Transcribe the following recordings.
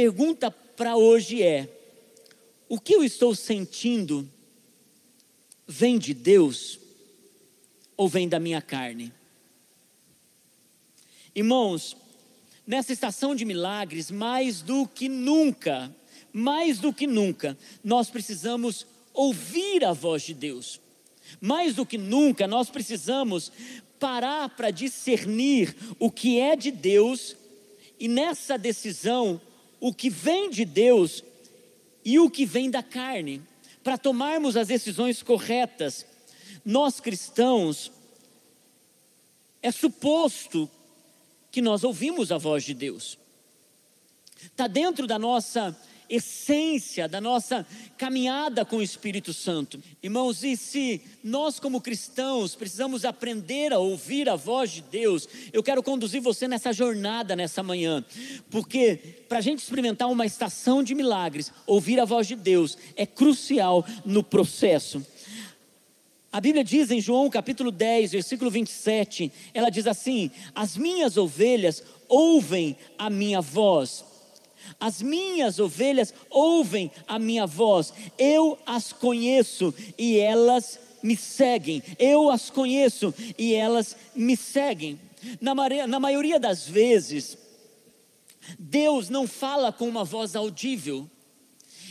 pergunta para hoje é: o que eu estou sentindo vem de Deus ou vem da minha carne? Irmãos, nessa estação de milagres, mais do que nunca, mais do que nunca, nós precisamos ouvir a voz de Deus. Mais do que nunca, nós precisamos parar para discernir o que é de Deus e nessa decisão, o que vem de Deus e o que vem da carne, para tomarmos as decisões corretas. Nós cristãos, é suposto que nós ouvimos a voz de Deus. Está dentro da nossa essência, da nossa caminhada com o Espírito Santo. Irmãos, e se nós, como cristãos, precisamos aprender a ouvir a voz de Deus, eu quero conduzir você nessa jornada nessa manhã, porque para a gente experimentar uma estação de milagres, ouvir a voz de Deus é crucial no processo. A Bíblia diz em João capítulo 10, versículo 27, ela diz assim: As minhas ovelhas ouvem a minha voz. As minhas ovelhas ouvem a minha voz. Eu as conheço e elas me seguem. Eu as conheço e elas me seguem. Na, na maioria das vezes, Deus não fala com uma voz audível.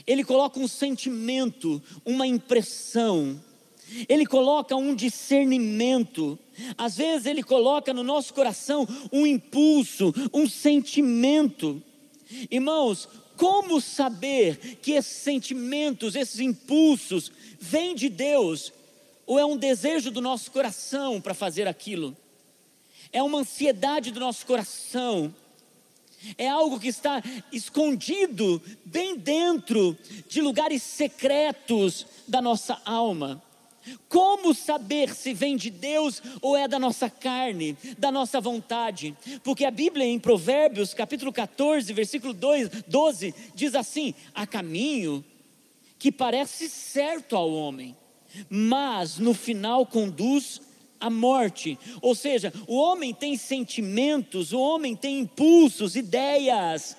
Ele coloca um sentimento, uma impressão ele coloca um discernimento, às vezes ele coloca no nosso coração um impulso, um sentimento. Irmãos, como saber que esses sentimentos, esses impulsos, vêm de Deus, ou é um desejo do nosso coração para fazer aquilo? É uma ansiedade do nosso coração, é algo que está escondido bem dentro de lugares secretos da nossa alma. Como saber se vem de Deus ou é da nossa carne, da nossa vontade? Porque a Bíblia em Provérbios, capítulo 14, versículo 2, 12, diz assim: há caminho que parece certo ao homem, mas no final conduz à morte. Ou seja, o homem tem sentimentos, o homem tem impulsos, ideias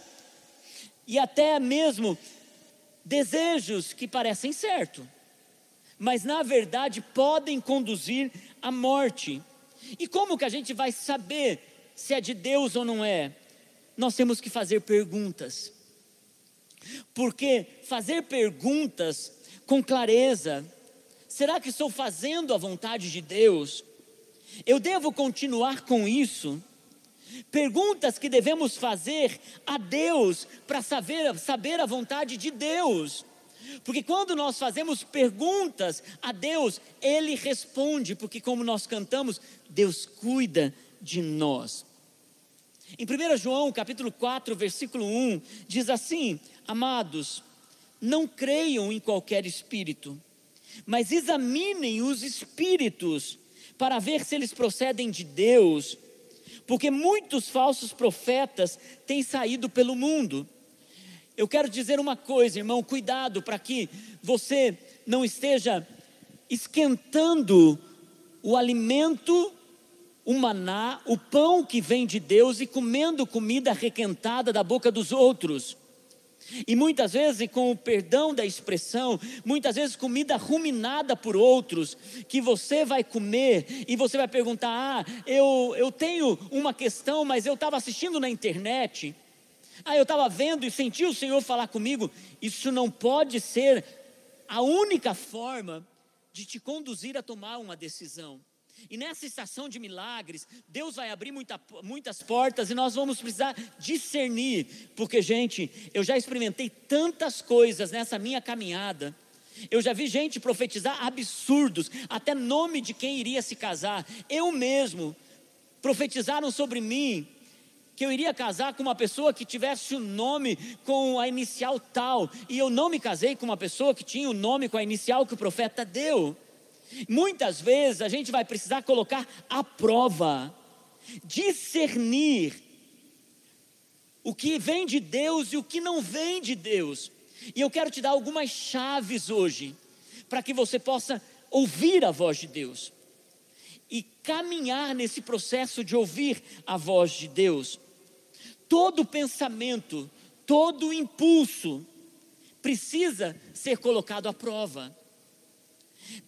e até mesmo desejos que parecem certo mas na verdade podem conduzir à morte. E como que a gente vai saber se é de Deus ou não é? Nós temos que fazer perguntas. Porque fazer perguntas com clareza, será que estou fazendo a vontade de Deus? Eu devo continuar com isso? Perguntas que devemos fazer a Deus para saber, saber a vontade de Deus. Porque quando nós fazemos perguntas a Deus, Ele responde, porque como nós cantamos, Deus cuida de nós. Em 1 João capítulo 4, versículo 1, diz assim: Amados, não creiam em qualquer espírito, mas examinem os espíritos para ver se eles procedem de Deus, porque muitos falsos profetas têm saído pelo mundo. Eu quero dizer uma coisa, irmão, cuidado para que você não esteja esquentando o alimento, o maná, o pão que vem de Deus e comendo comida requentada da boca dos outros. E muitas vezes, com o perdão da expressão, muitas vezes comida ruminada por outros, que você vai comer e você vai perguntar: Ah, eu, eu tenho uma questão, mas eu estava assistindo na internet. Ah, eu estava vendo e senti o Senhor falar comigo. Isso não pode ser a única forma de te conduzir a tomar uma decisão. E nessa estação de milagres, Deus vai abrir muita, muitas portas e nós vamos precisar discernir, porque, gente, eu já experimentei tantas coisas nessa minha caminhada. Eu já vi gente profetizar absurdos, até nome de quem iria se casar. Eu mesmo profetizaram sobre mim que eu iria casar com uma pessoa que tivesse o um nome com a inicial tal, e eu não me casei com uma pessoa que tinha o um nome com a inicial que o profeta deu. Muitas vezes a gente vai precisar colocar à prova, discernir o que vem de Deus e o que não vem de Deus. E eu quero te dar algumas chaves hoje, para que você possa ouvir a voz de Deus e caminhar nesse processo de ouvir a voz de Deus todo pensamento, todo impulso precisa ser colocado à prova.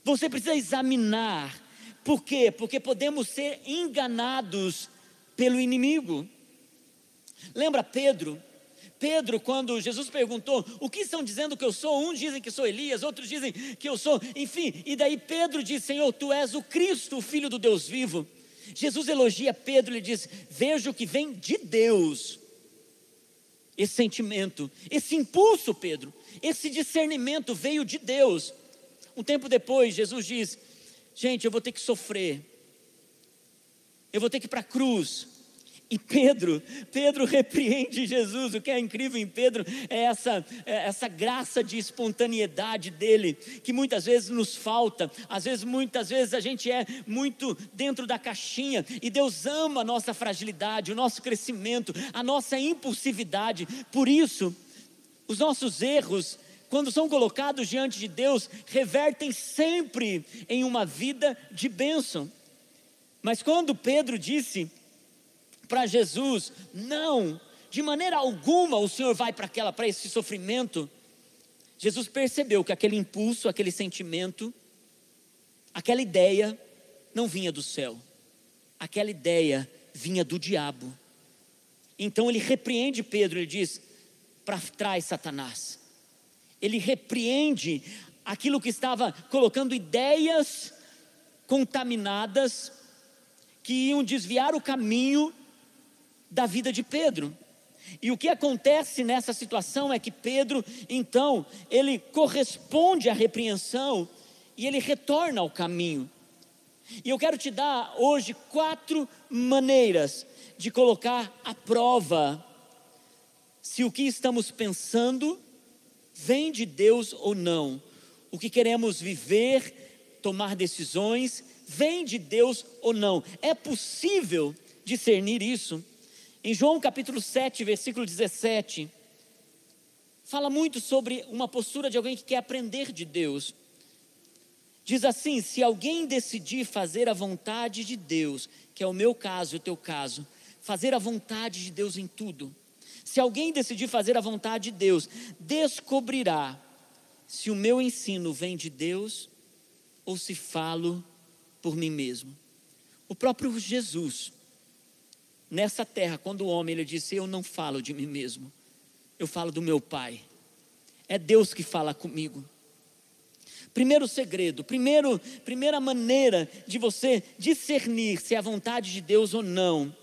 Você precisa examinar. Por quê? Porque podemos ser enganados pelo inimigo. Lembra Pedro? Pedro, quando Jesus perguntou: O que estão dizendo que eu sou? Uns dizem que sou Elias, outros dizem que eu sou, enfim. E daí Pedro diz: Senhor, tu és o Cristo, o Filho do Deus vivo. Jesus elogia Pedro e diz: Vejo que vem de Deus esse sentimento, esse impulso, Pedro, esse discernimento veio de Deus. Um tempo depois, Jesus diz: Gente, eu vou ter que sofrer, eu vou ter que ir para a cruz, e Pedro, Pedro repreende Jesus. O que é incrível em Pedro é essa, é essa graça de espontaneidade dele, que muitas vezes nos falta. Às vezes, muitas vezes a gente é muito dentro da caixinha, e Deus ama a nossa fragilidade, o nosso crescimento, a nossa impulsividade. Por isso, os nossos erros, quando são colocados diante de Deus, revertem sempre em uma vida de bênção. Mas quando Pedro disse para Jesus: Não, de maneira alguma o Senhor vai para aquela para esse sofrimento. Jesus percebeu que aquele impulso, aquele sentimento, aquela ideia não vinha do céu. Aquela ideia vinha do diabo. Então ele repreende Pedro, ele diz: "Para trás, Satanás". Ele repreende aquilo que estava colocando ideias contaminadas que iam desviar o caminho da vida de Pedro. E o que acontece nessa situação é que Pedro, então, ele corresponde à repreensão e ele retorna ao caminho. E eu quero te dar hoje quatro maneiras de colocar à prova se o que estamos pensando vem de Deus ou não. O que queremos viver, tomar decisões, vem de Deus ou não. É possível discernir isso? Em João capítulo 7, versículo 17, fala muito sobre uma postura de alguém que quer aprender de Deus. Diz assim: se alguém decidir fazer a vontade de Deus, que é o meu caso e o teu caso, fazer a vontade de Deus em tudo. Se alguém decidir fazer a vontade de Deus, descobrirá se o meu ensino vem de Deus ou se falo por mim mesmo. O próprio Jesus nessa terra, quando o homem ele disse: Eu não falo de mim mesmo, eu falo do meu Pai. É Deus que fala comigo. Primeiro segredo, primeiro, primeira maneira de você discernir se é a vontade de Deus ou não.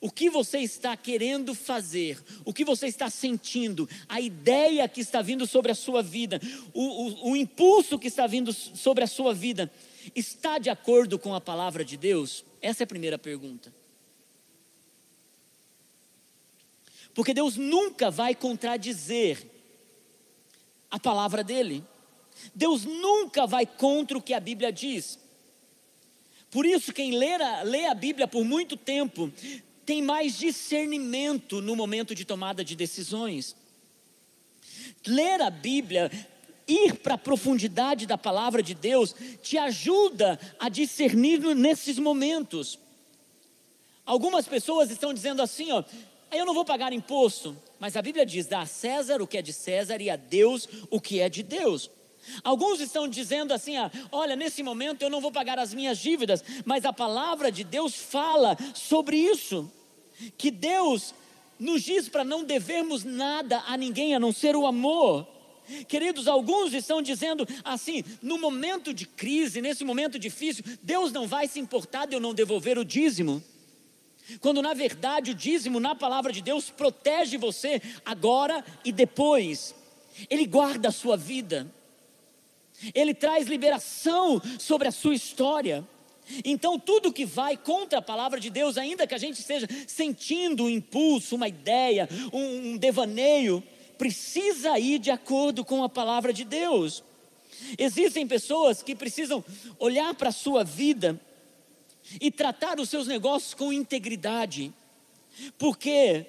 O que você está querendo fazer, o que você está sentindo, a ideia que está vindo sobre a sua vida, o, o, o impulso que está vindo sobre a sua vida, está de acordo com a palavra de Deus? Essa é a primeira pergunta. Porque Deus nunca vai contradizer a palavra dele. Deus nunca vai contra o que a Bíblia diz. Por isso, quem lê a, lê a Bíblia por muito tempo tem mais discernimento no momento de tomada de decisões. Ler a Bíblia, ir para a profundidade da palavra de Deus, te ajuda a discernir nesses momentos. Algumas pessoas estão dizendo assim, ó, Aí eu não vou pagar imposto, mas a Bíblia diz: dá a César o que é de César e a Deus o que é de Deus. Alguns estão dizendo assim: ah, olha, nesse momento eu não vou pagar as minhas dívidas, mas a palavra de Deus fala sobre isso, que Deus nos diz para não devermos nada a ninguém a não ser o amor. Queridos, alguns estão dizendo assim: no momento de crise, nesse momento difícil, Deus não vai se importar de eu não devolver o dízimo. Quando na verdade o dízimo na palavra de Deus protege você agora e depois. Ele guarda a sua vida. Ele traz liberação sobre a sua história. Então, tudo que vai contra a palavra de Deus, ainda que a gente esteja sentindo um impulso, uma ideia, um, devaneio, precisa ir de acordo com a palavra de Deus. Existem pessoas que precisam olhar para a sua vida e tratar os seus negócios com integridade. Por quê?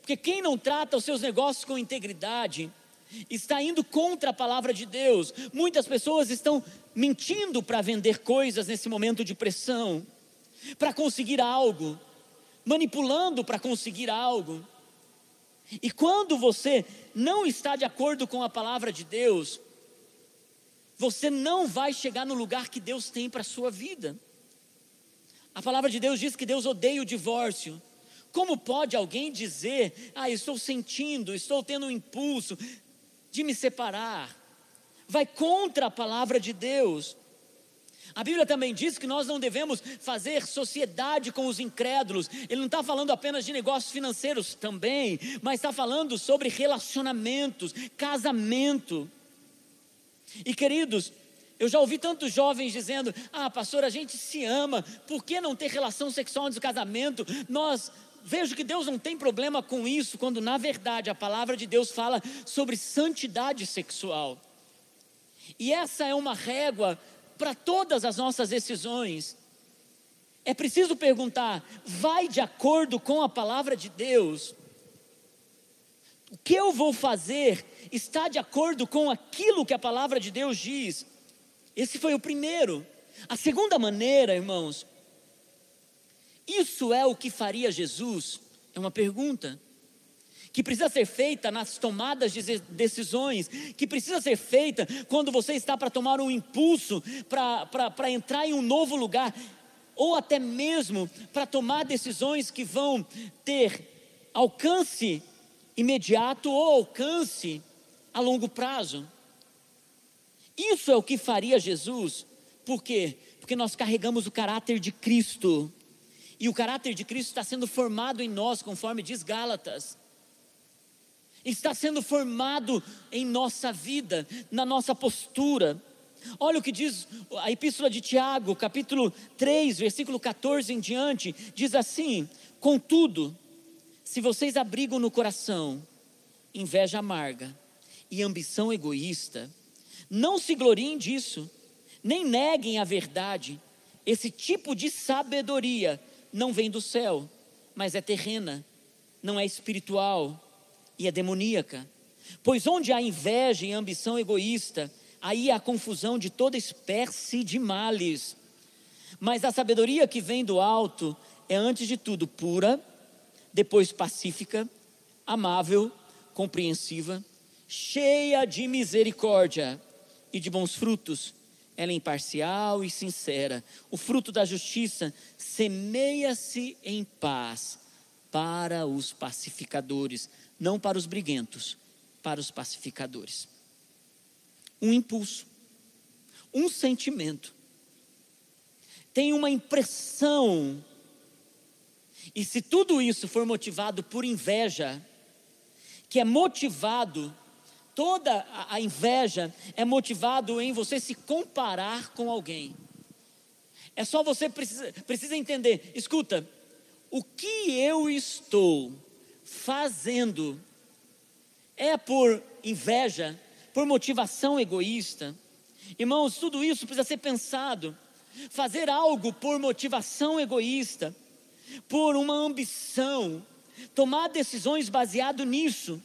Porque quem não trata os seus negócios com integridade está indo contra a palavra de Deus. Muitas pessoas estão mentindo para vender coisas nesse momento de pressão, para conseguir algo, manipulando para conseguir algo. E quando você não está de acordo com a palavra de Deus, você não vai chegar no lugar que Deus tem para a sua vida. A palavra de Deus diz que Deus odeia o divórcio. Como pode alguém dizer, ah, estou sentindo, estou tendo um impulso de me separar? Vai contra a palavra de Deus. A Bíblia também diz que nós não devemos fazer sociedade com os incrédulos. Ele não está falando apenas de negócios financeiros também, mas está falando sobre relacionamentos, casamento. E queridos, eu já ouvi tantos jovens dizendo: Ah, pastor, a gente se ama, por que não ter relação sexual antes do casamento? Nós vejo que Deus não tem problema com isso, quando na verdade a palavra de Deus fala sobre santidade sexual. E essa é uma régua para todas as nossas decisões. É preciso perguntar: vai de acordo com a palavra de Deus? O que eu vou fazer está de acordo com aquilo que a palavra de Deus diz? Esse foi o primeiro. A segunda maneira, irmãos, isso é o que faria Jesus? É uma pergunta que precisa ser feita nas tomadas de decisões, que precisa ser feita quando você está para tomar um impulso, para entrar em um novo lugar, ou até mesmo para tomar decisões que vão ter alcance imediato ou alcance a longo prazo. Isso é o que faria Jesus, por quê? Porque nós carregamos o caráter de Cristo, e o caráter de Cristo está sendo formado em nós, conforme diz Gálatas está sendo formado em nossa vida, na nossa postura. Olha o que diz a epístola de Tiago, capítulo 3, versículo 14 em diante, diz assim: Contudo, se vocês abrigam no coração inveja amarga e ambição egoísta, não se gloriem disso, nem neguem a verdade. Esse tipo de sabedoria não vem do céu, mas é terrena, não é espiritual e é demoníaca. Pois onde há inveja e ambição egoísta, aí há confusão de toda espécie de males. Mas a sabedoria que vem do alto é, antes de tudo, pura, depois pacífica, amável, compreensiva, cheia de misericórdia e de bons frutos. Ela é imparcial e sincera. O fruto da justiça semeia-se em paz para os pacificadores não para os briguentos, para os pacificadores. Um impulso, um sentimento, tem uma impressão, e se tudo isso for motivado por inveja, que é motivado, toda a inveja é motivado em você se comparar com alguém. É só você precisa, precisa entender, escuta, o que eu estou fazendo é por inveja, por motivação egoísta. Irmãos, tudo isso precisa ser pensado. Fazer algo por motivação egoísta, por uma ambição, tomar decisões baseado nisso,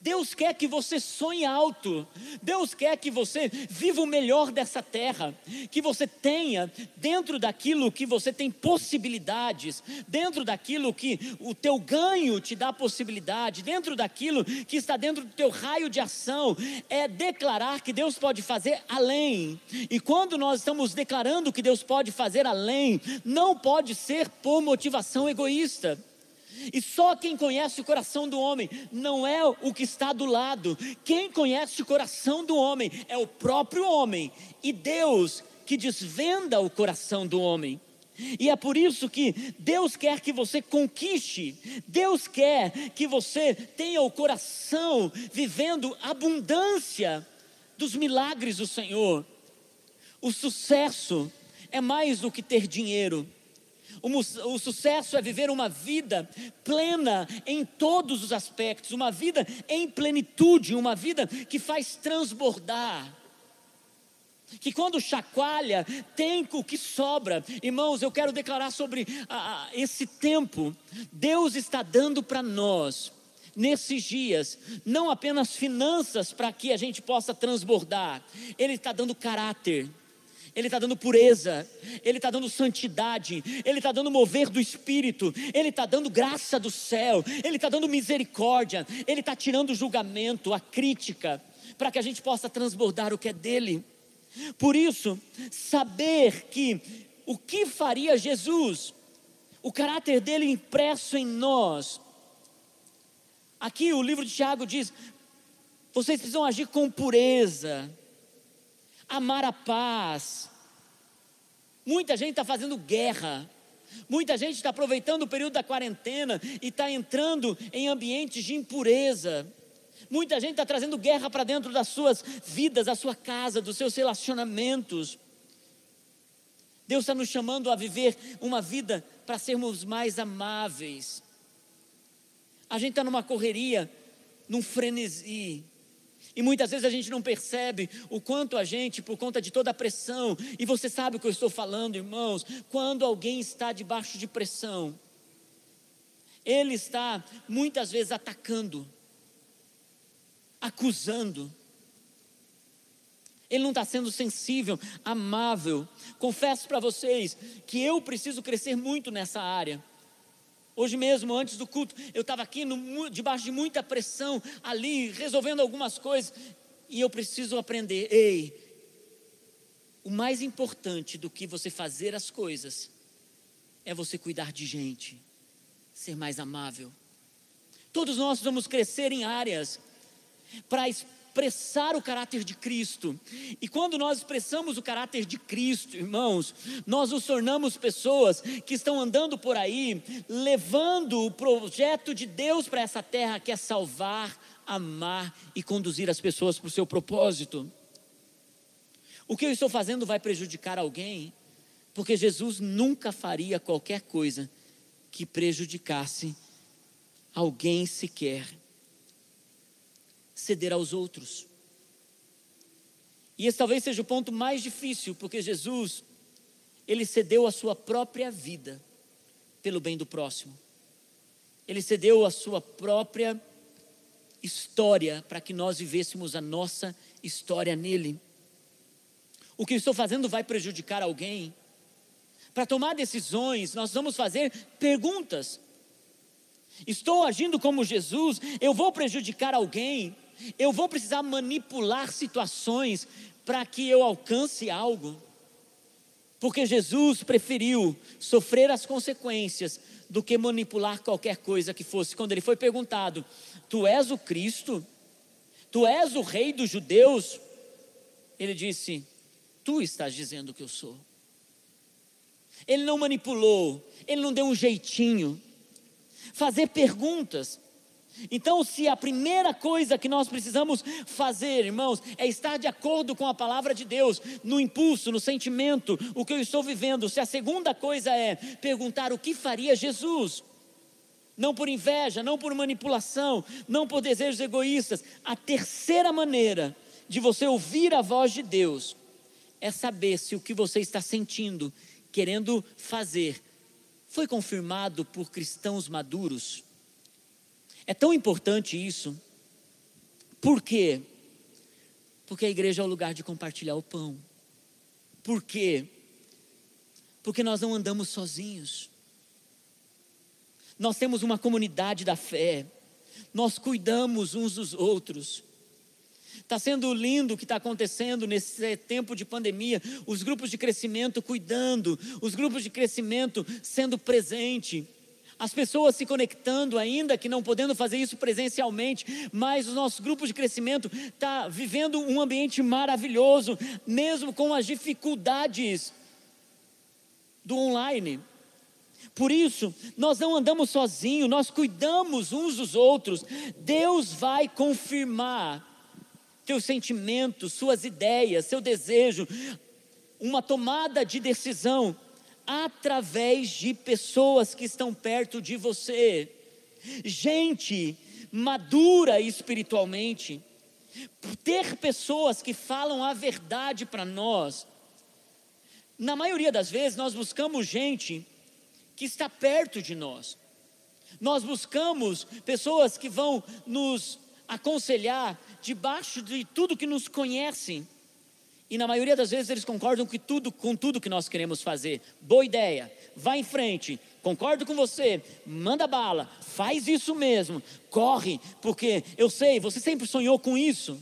Deus quer que você sonhe alto. Deus quer que você viva o melhor dessa terra, que você tenha dentro daquilo que você tem possibilidades, dentro daquilo que o teu ganho te dá possibilidade, dentro daquilo que está dentro do teu raio de ação, é declarar que Deus pode fazer além. E quando nós estamos declarando que Deus pode fazer além, não pode ser por motivação egoísta. E só quem conhece o coração do homem não é o que está do lado. Quem conhece o coração do homem é o próprio homem e Deus que desvenda o coração do homem. E é por isso que Deus quer que você conquiste, Deus quer que você tenha o coração vivendo abundância dos milagres do Senhor. O sucesso é mais do que ter dinheiro. O, sucesso é viver uma vida plena em todos os aspectos, uma vida em plenitude, uma vida que faz transbordar. Que quando chacoalha, tem o que sobra. Irmãos, eu quero declarar sobre ah, esse tempo. Deus está dando para nós nesses dias, não apenas finanças para que a gente possa transbordar, Ele está dando caráter, Ele está dando pureza, Ele está dando santidade, Ele está dando mover do Espírito, Ele está dando graça do céu, Ele está dando misericórdia, Ele está tirando o julgamento, a crítica, para que a gente possa transbordar o que é dele. Por isso, saber que o que faria Jesus, o caráter dele impresso em nós. Aqui o livro de Tiago diz: vocês precisam agir com pureza, amar a paz. Muita gente está fazendo guerra, muita gente está aproveitando o período da quarentena e está entrando em ambientes de impureza. Muita gente está trazendo guerra para dentro das suas vidas, da sua casa, dos seus relacionamentos. Deus está nos chamando a viver uma vida para sermos mais amáveis. A gente está numa correria, num frenesi. E muitas vezes a gente não percebe o quanto a gente, por conta de toda a pressão, e você sabe o que eu estou falando, irmãos, quando alguém está debaixo de pressão, ele está muitas vezes atacando, acusando, ele não está sendo sensível, amável. Confesso para vocês que eu preciso crescer muito nessa área. Hoje mesmo, antes do culto, eu estava aqui no, debaixo de muita pressão, ali, resolvendo algumas coisas, e eu preciso aprender. Ei, o mais importante do que você fazer as coisas é você cuidar de gente, ser mais amável. Todos nós vamos crescer em áreas para expressar o caráter de Cristo. E quando nós expressamos o caráter de Cristo, irmãos, nós nos tornamos pessoas que estão andando por aí, levando o projeto de Deus para essa terra, que é salvar, amar e conduzir as pessoas para o seu propósito. O que eu estou fazendo vai prejudicar alguém, porque Jesus nunca faria qualquer coisa que prejudicasse alguém sequer ceder aos outros. E esse talvez seja o ponto mais difícil, porque Jesus, ele cedeu a sua própria vida pelo bem do próximo. Ele cedeu a sua própria história para que nós vivêssemos a nossa história nele. O que estou fazendo vai prejudicar alguém? Para tomar decisões, nós vamos fazer perguntas. Estou agindo como Jesus, eu vou prejudicar alguém? Eu vou precisar manipular situações para que eu alcance algo. Porque Jesus preferiu sofrer as consequências do que manipular qualquer coisa que fosse. Quando ele foi perguntado: Tu és o Cristo? Tu és o Rei dos Judeus? Ele disse: Tu estás dizendo que eu sou. Ele não manipulou, ele não deu um jeitinho. Fazer perguntas. Então, se a primeira coisa que nós precisamos fazer, irmãos, é estar de acordo com a palavra de Deus, no impulso, no sentimento, o que eu estou vivendo, se a segunda coisa é perguntar o que faria Jesus, não por inveja, não por manipulação, não por desejos egoístas, a terceira maneira de você ouvir a voz de Deus é saber se o que você está sentindo, querendo fazer, foi confirmado por cristãos maduros é tão importante isso. Por quê? Porque a igreja é o lugar de compartilhar o pão. Por quê? Porque nós não andamos sozinhos. Nós temos uma comunidade da fé. Nós cuidamos uns dos outros. Está sendo lindo o que está acontecendo nesse tempo de pandemia, os grupos de crescimento cuidando, os grupos de crescimento sendo presente as pessoas se conectando ainda que não podendo fazer isso presencialmente, mas o nosso grupo de crescimento está vivendo um ambiente maravilhoso, mesmo com as dificuldades do online. Por isso, nós não andamos sozinhos, nós cuidamos uns dos outros. Deus vai confirmar teus sentimentos, suas ideias, seu desejo, uma tomada de decisão através de pessoas que estão perto de você, gente madura espiritualmente, ter pessoas que falam a verdade para nós. Na maioria das vezes, nós buscamos gente que está perto de nós, nós buscamos pessoas que vão nos aconselhar debaixo de tudo que nos conhecem e na maioria das vezes eles concordam com tudo, com tudo que nós queremos fazer. Boa ideia, vai em frente, concordo com você, manda bala, faz isso mesmo, corre, porque eu sei, você sempre sonhou com isso.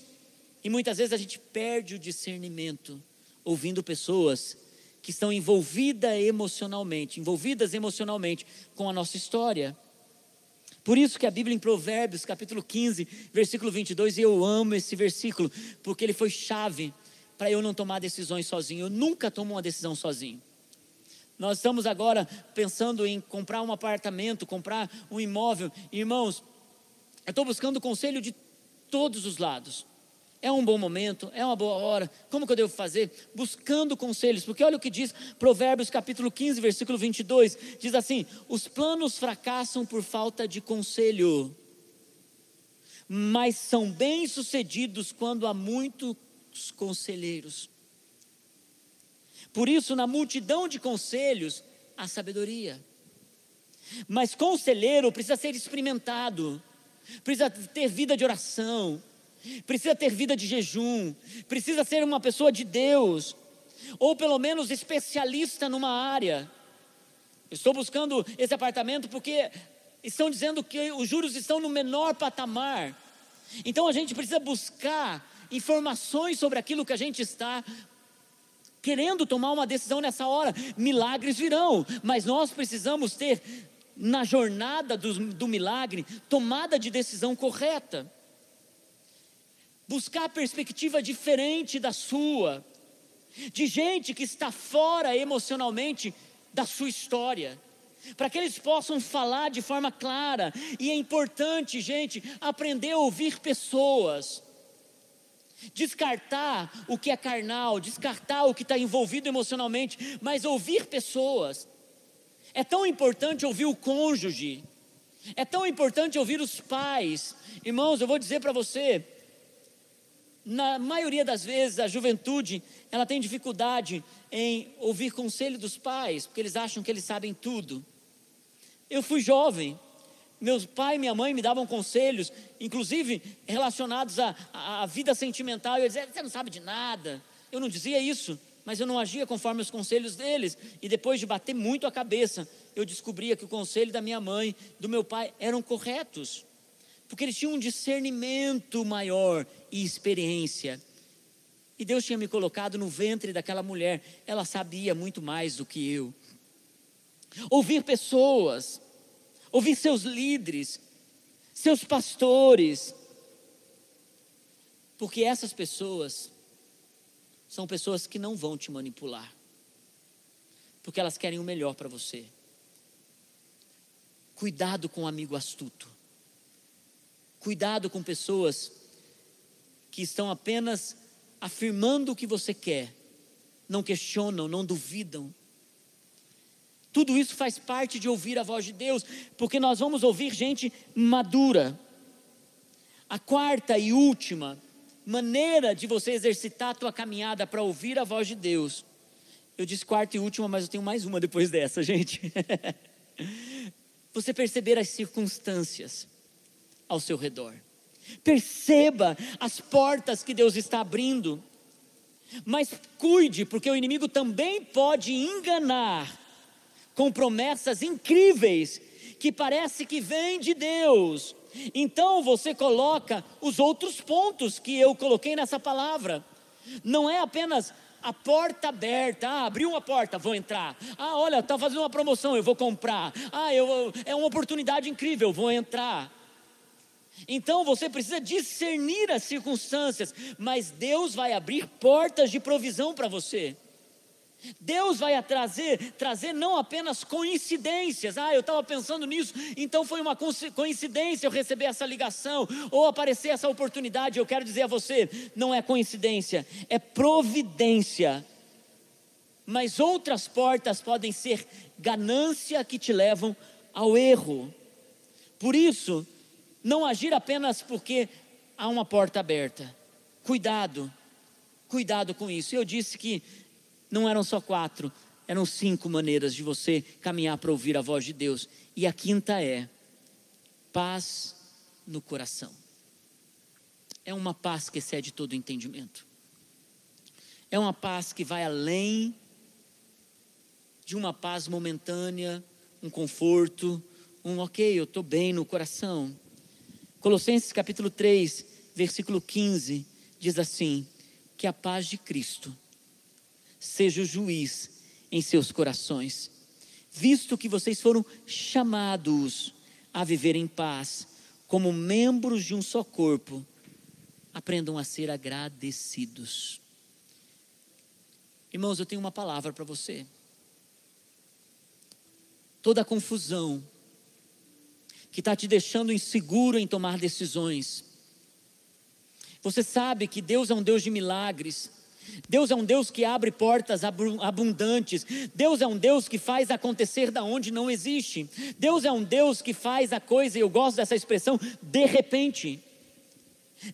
E muitas vezes a gente perde o discernimento ouvindo pessoas que estão envolvidas emocionalmente, envolvidas emocionalmente com a nossa história. Por isso que a Bíblia em Provérbios, capítulo 15, versículo 22, e eu amo esse versículo, porque ele foi chave para eu não tomar decisões sozinho. Eu nunca tomo uma decisão sozinho. Nós estamos agora pensando em comprar um apartamento, comprar um imóvel. Irmãos, eu estou buscando conselho de todos os lados. É um bom momento, é uma boa hora, como que eu devo fazer? Buscando conselhos, porque olha o que diz Provérbios capítulo 15, versículo 22, diz assim: Os planos fracassam por falta de conselho, mas são bem-sucedidos quando há conselheiros. Por isso, na multidão de conselhos, há sabedoria. Mas conselheiro precisa ser experimentado, precisa ter vida de oração, precisa ter vida de jejum, precisa ser uma pessoa de Deus, ou pelo menos especialista numa área. estou buscando esse apartamento porque estão dizendo que os juros estão no menor patamar. Então a gente precisa buscar informações sobre aquilo que a gente está querendo tomar uma decisão nessa hora. Milagres virão, mas nós precisamos ter na jornada do, do milagre tomada de decisão correta buscar perspectiva diferente da sua, de gente que está fora emocionalmente da sua história, para que eles possam falar de forma clara. E é importante, gente, aprender a ouvir pessoas. Descartar o que é carnal, descartar o que está envolvido emocionalmente, mas ouvir pessoas. É tão importante ouvir o cônjuge, é tão importante ouvir os pais. Irmãos, eu vou dizer para você, na maioria das vezes, a juventude, ela tem dificuldade em ouvir conselho dos pais, porque eles acham que eles sabem tudo. Eu fui jovem, meus pai e minha mãe me davam conselhos, inclusive relacionados à, à vida sentimental, eu dizia, você não sabe de nada. Eu não dizia isso, mas eu não agia conforme os conselhos deles, e depois de bater muito a cabeça, eu descobria que o conselho da minha mãe, do meu pai, eram corretos porque eles tinham um discernimento maior e experiência. E Deus tinha me colocado no ventre daquela mulher, ela sabia muito mais do que eu. Ouvir pessoas, ouvir seus líderes, seus pastores, porque essas pessoas são pessoas que não vão te manipular, porque elas querem o melhor para você. Cuidado com um amigo astuto. Cuidado com pessoas que estão apenas afirmando o que você quer, não questionam, não duvidam. Tudo isso faz parte de ouvir a voz de Deus, porque nós vamos ouvir gente madura. A quarta e última maneira de você exercitar a tua caminhada para ouvir a voz de Deus. Eu disse quarta e última, mas eu tenho mais uma depois dessa, gente. você perceber as circunstâncias ao seu redor. Perceba as portas que Deus está abrindo. Mas cuide, porque o inimigo também pode enganar com promessas incríveis que parece que vêm de Deus. Então você coloca os outros pontos que eu coloquei nessa palavra. Não é apenas a porta aberta. Ah, abriu uma porta, vou entrar. Ah, olha, está fazendo uma promoção, eu vou comprar. Ah, eu, é uma oportunidade incrível, vou entrar. Então você precisa discernir as circunstâncias, mas Deus vai abrir portas de provisão para você. Deus vai trazer, trazer não apenas coincidências. Ah, eu estava pensando nisso, então foi uma coincidência eu receber essa ligação ou aparecer essa oportunidade. Eu quero dizer a você, não é coincidência, é providência. Mas outras portas podem ser ganância que te levam ao erro. Por isso, não agir apenas porque há uma porta aberta. Cuidado, cuidado com isso. Eu disse que não eram só quatro, eram cinco maneiras de você caminhar para ouvir a voz de Deus. E a quinta é paz no coração. É uma paz que excede todo entendimento. É uma paz que vai além de uma paz momentânea, um conforto, um ok, eu estou bem no coração. Colossenses capítulo 3, versículo 15, diz assim: Que a paz de Cristo seja o juiz em seus corações, visto que vocês foram chamados a viver em paz, como membros de um só corpo, aprendam a ser agradecidos. Irmãos, eu tenho uma palavra para você. Toda a confusão que está te deixando inseguro em tomar decisões. Você sabe que Deus é um Deus de milagres. Deus é um Deus que abre portas abundantes. Deus é um Deus que faz acontecer da onde não existe. Deus é um Deus que faz a coisa, e eu gosto dessa expressão, de repente.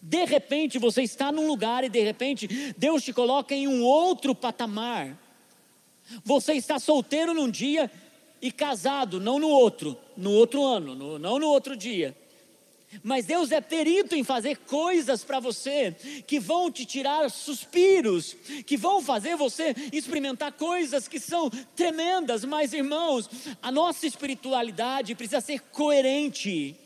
De repente você está num lugar e de repente Deus te coloca em um outro patamar. Você está solteiro num dia e casado, não no outro, no outro ano, no, não no outro dia. Mas Deus é perito em fazer coisas para você que vão te tirar suspiros, que vão fazer você experimentar coisas que são tremendas. Mas, irmãos, a nossa espiritualidade precisa ser coerente.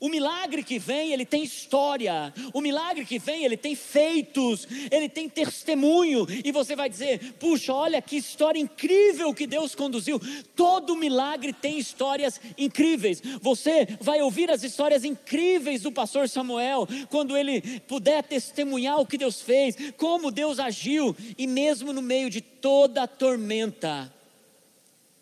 O milagre que vem, ele tem história. O milagre que vem, ele tem feitos, ele tem testemunho. E você vai dizer: puxa, olha que história incrível que Deus conduziu. Todo milagre tem histórias incríveis. Você vai ouvir as histórias incríveis do pastor Samuel, quando ele puder testemunhar o que Deus fez, como Deus agiu, e mesmo no meio de toda a tormenta,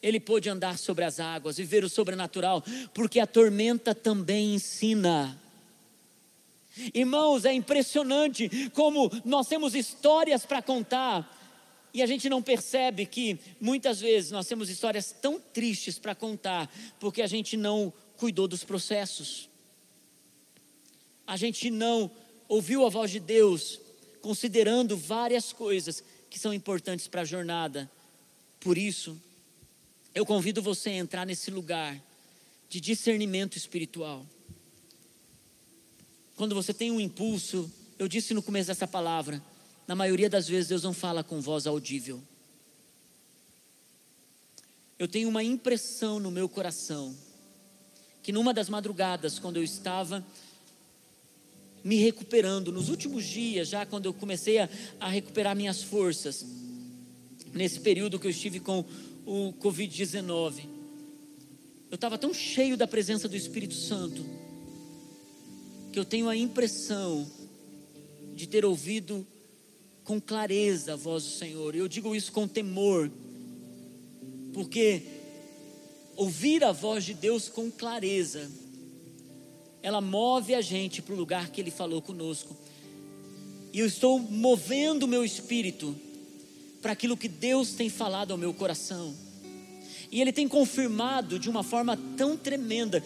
ele pôde andar sobre as águas, viver o sobrenatural, porque a tormenta também ensina. Irmãos, é impressionante como nós temos histórias para contar e a gente não percebe que muitas vezes nós temos histórias tão tristes para contar porque a gente não cuidou dos processos. A gente não ouviu a voz de Deus considerando várias coisas que são importantes para a jornada. Por isso, eu convido você a entrar nesse lugar de discernimento espiritual. Quando você tem um impulso, eu disse no começo dessa palavra, na maioria das vezes Deus não fala com voz audível. Eu tenho uma impressão no meu coração que numa das madrugadas, quando eu estava me recuperando, nos últimos dias, já quando eu comecei a, a recuperar minhas forças, nesse período que eu estive com o Covid-19, eu estava tão cheio da presença do Espírito Santo, que eu tenho a impressão de ter ouvido com clareza a voz do Senhor. Eu digo isso com temor, porque ouvir a voz de Deus com clareza, ela move a gente para o lugar que Ele falou conosco. E eu estou movendo o meu espírito para aquilo que Deus tem falado ao meu coração. E Ele tem confirmado de uma forma tão tremenda.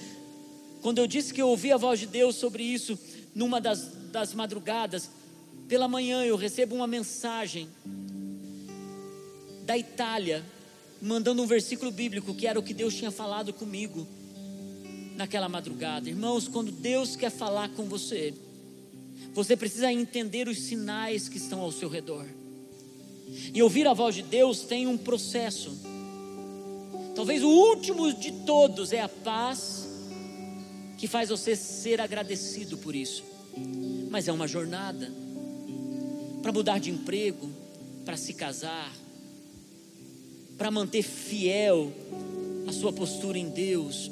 Quando eu disse que eu ouvi a voz de Deus sobre isso, numa das, das madrugadas, pela manhã eu recebo uma mensagem da Itália, mandando um versículo bíblico que era o que Deus tinha falado comigo naquela madrugada. Irmãos, quando Deus quer falar com você, você precisa entender os sinais que estão ao seu redor. E ouvir a voz de Deus tem um processo. Talvez o último de todos é a paz que faz você ser agradecido por isso. Mas é uma jornada para mudar de emprego, para se casar, para manter fiel a sua postura em Deus.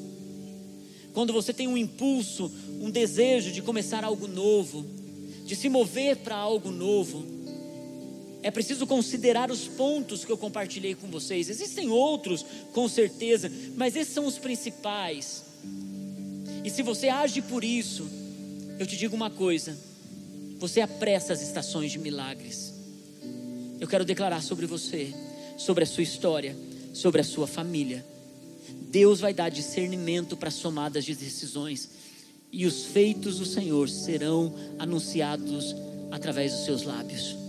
Quando você tem um impulso, um desejo de começar algo novo, de se mover para algo novo, é preciso considerar os pontos que eu compartilhei com vocês. Existem outros, com certeza, mas esses são os principais. E se você age por isso, eu te digo uma coisa: você apressa as estações de milagres. Eu quero declarar sobre você, sobre a sua história, sobre a sua família. Deus vai dar discernimento para somadas de decisões, e os feitos do Senhor serão anunciados através dos seus lábios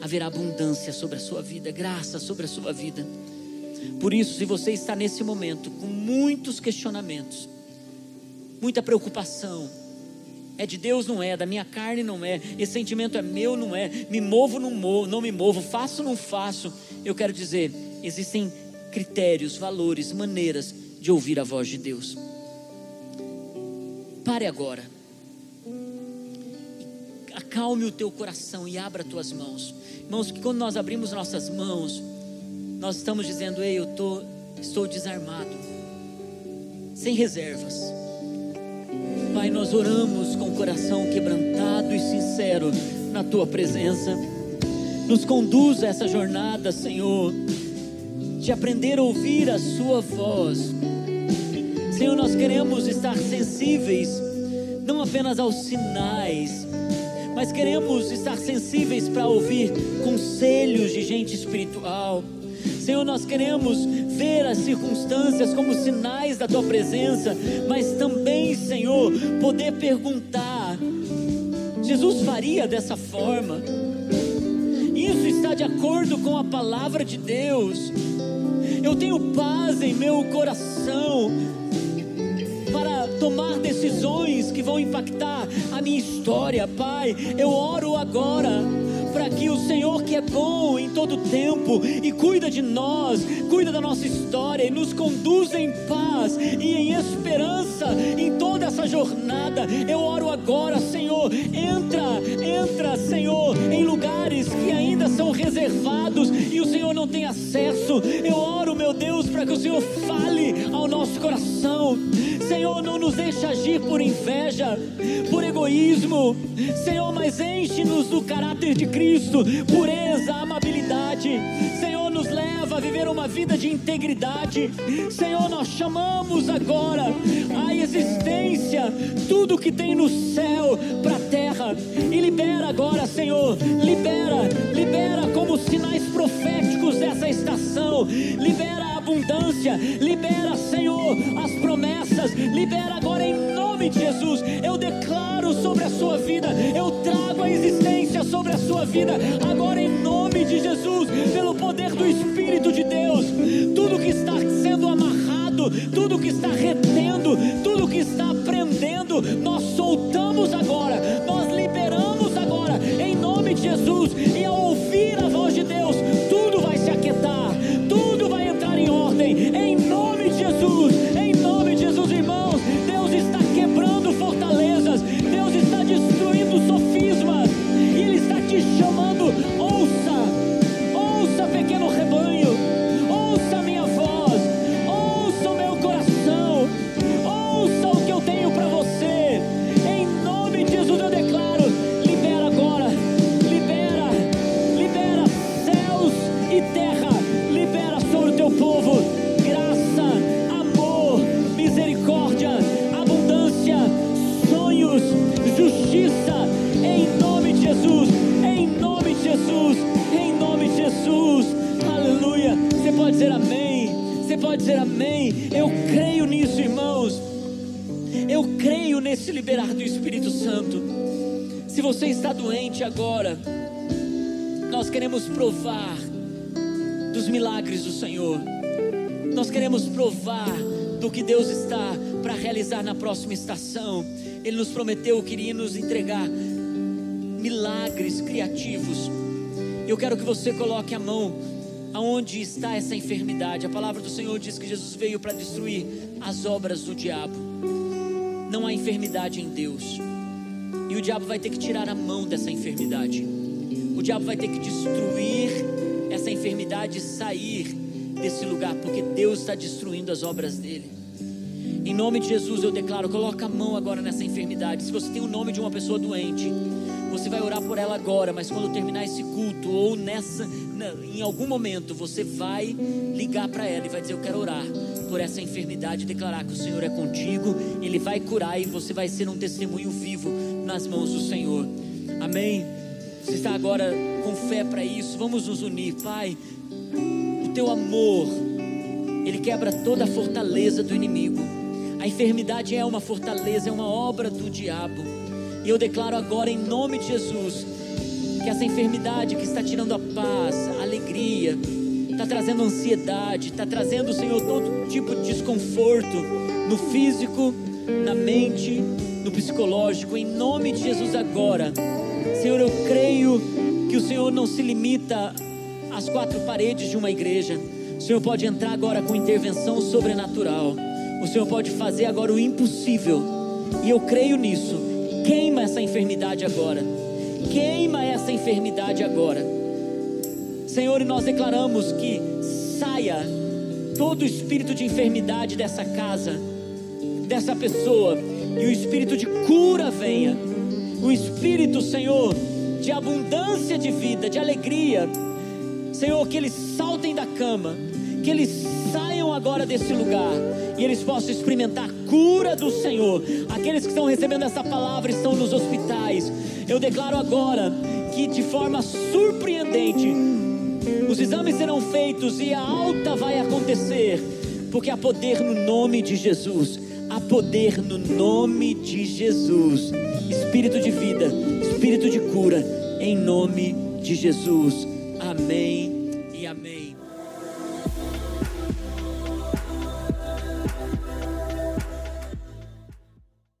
haverá abundância sobre a sua vida, graça sobre a sua vida. Por isso, se você está nesse momento com muitos questionamentos, muita preocupação, É de Deus, não é, da minha carne não é, esse sentimento é meu, não é, me movo, não, movo, não me movo, faço, não faço. Eu quero dizer, existem critérios, valores, maneiras de ouvir a voz de Deus. Pare agora. Acalme o teu coração e abra tuas mãos. Irmãos, que quando nós abrimos nossas mãos, nós estamos dizendo: Ei, eu tô, estou desarmado, sem reservas. Pai, nós oramos com o coração quebrantado e sincero na tua presença. Nos conduz a essa jornada, Senhor, de aprender a ouvir a Sua voz. Senhor, nós queremos estar sensíveis, não apenas aos sinais, mas queremos estar sensíveis para ouvir conselhos de gente espiritual. Senhor, nós queremos ver as circunstâncias como sinais da tua presença, mas também, Senhor, poder perguntar: Jesus faria dessa forma? Isso está de acordo com a palavra de Deus. Eu tenho paz em meu coração para tomar decisões que vão impactar a minha história, Pai. Eu oro agora para que o Senhor, que é bom em todo tempo e cuida de nós, cuida da nossa história e nos conduz em paz e em esperança em toda essa jornada. Eu oro agora, Senhor, entra, entra, Senhor, em lugares que ainda são reservados e o Senhor não tem acesso. Eu oro, meu Deus, para que o Senhor fale ao nosso coração. Senhor, não nos deixe agir por inveja, por egoísmo. Senhor, mas enche-nos do caráter de Cristo, pureza, amabilidade. Senhor, nos leva a viver uma vida de integridade. Senhor, nós chamamos agora a existência, tudo que tem no céu para a terra. E libera agora, Senhor, libera, libera como sinais proféticos dessa estação. Libera a abundância, libera, Senhor, as promessas, libera agora em nome de Jesus. Eu declaro sobre a sua vida, eu trago a existência sobre a sua vida, agora em nome de Jesus, pelo poder do Espírito de Deus. Tudo que está sendo amarrado, tudo que está retendo, tudo que está prendendo, nós soltamos agora, nós Jesus, e ao ouvir a voz de Deus, do que Deus está para realizar na próxima estação. Ele nos prometeu que iria nos entregar milagres criativos. Eu quero que você coloque a mão aonde está essa enfermidade. A palavra do Senhor diz que Jesus veio para destruir as obras do diabo. Não há enfermidade em Deus. E o diabo vai ter que tirar a mão dessa enfermidade. O diabo vai ter que destruir essa enfermidade e sair desse lugar, porque Deus está destruindo as obras dele. Em nome de Jesus eu declaro, coloca a mão agora nessa enfermidade. Se você tem o nome de uma pessoa doente, você vai orar por ela agora, mas quando terminar esse culto ou nessa, em algum momento, você vai ligar para ela e vai dizer: Eu quero orar por essa enfermidade, declarar que o Senhor é contigo, Ele vai curar e você vai ser um testemunho vivo nas mãos do Senhor. Amém? Você está agora com fé para isso? Vamos nos unir, Pai. O teu amor, ele quebra toda a fortaleza do inimigo. A enfermidade é uma fortaleza, é uma obra do diabo. E eu declaro agora, em nome de Jesus, que essa enfermidade que está tirando a paz, a alegria, está trazendo ansiedade, está trazendo, Senhor, todo tipo de desconforto no físico, na mente, no psicológico, em nome de Jesus agora. Senhor, eu creio que o Senhor não se limita às quatro paredes de uma igreja. O Senhor pode entrar agora com intervenção sobrenatural. O Senhor pode fazer agora o impossível. E eu creio nisso. Queima essa enfermidade agora. Queima essa enfermidade agora. Senhor, e nós declaramos que saia todo o espírito de enfermidade dessa casa, dessa pessoa, e o espírito de cura venha. O espírito, Senhor, de abundância de vida, de alegria. Senhor, que eles saltem da cama, que eles saiam agora desse lugar e eles possam experimentar cura do Senhor. Aqueles que estão recebendo essa palavra estão nos hospitais. Eu declaro agora que de forma surpreendente os exames serão feitos e a alta vai acontecer, porque há poder no nome de Jesus. Há poder no nome de Jesus. Espírito de vida, espírito de cura, em nome de Jesus. Amém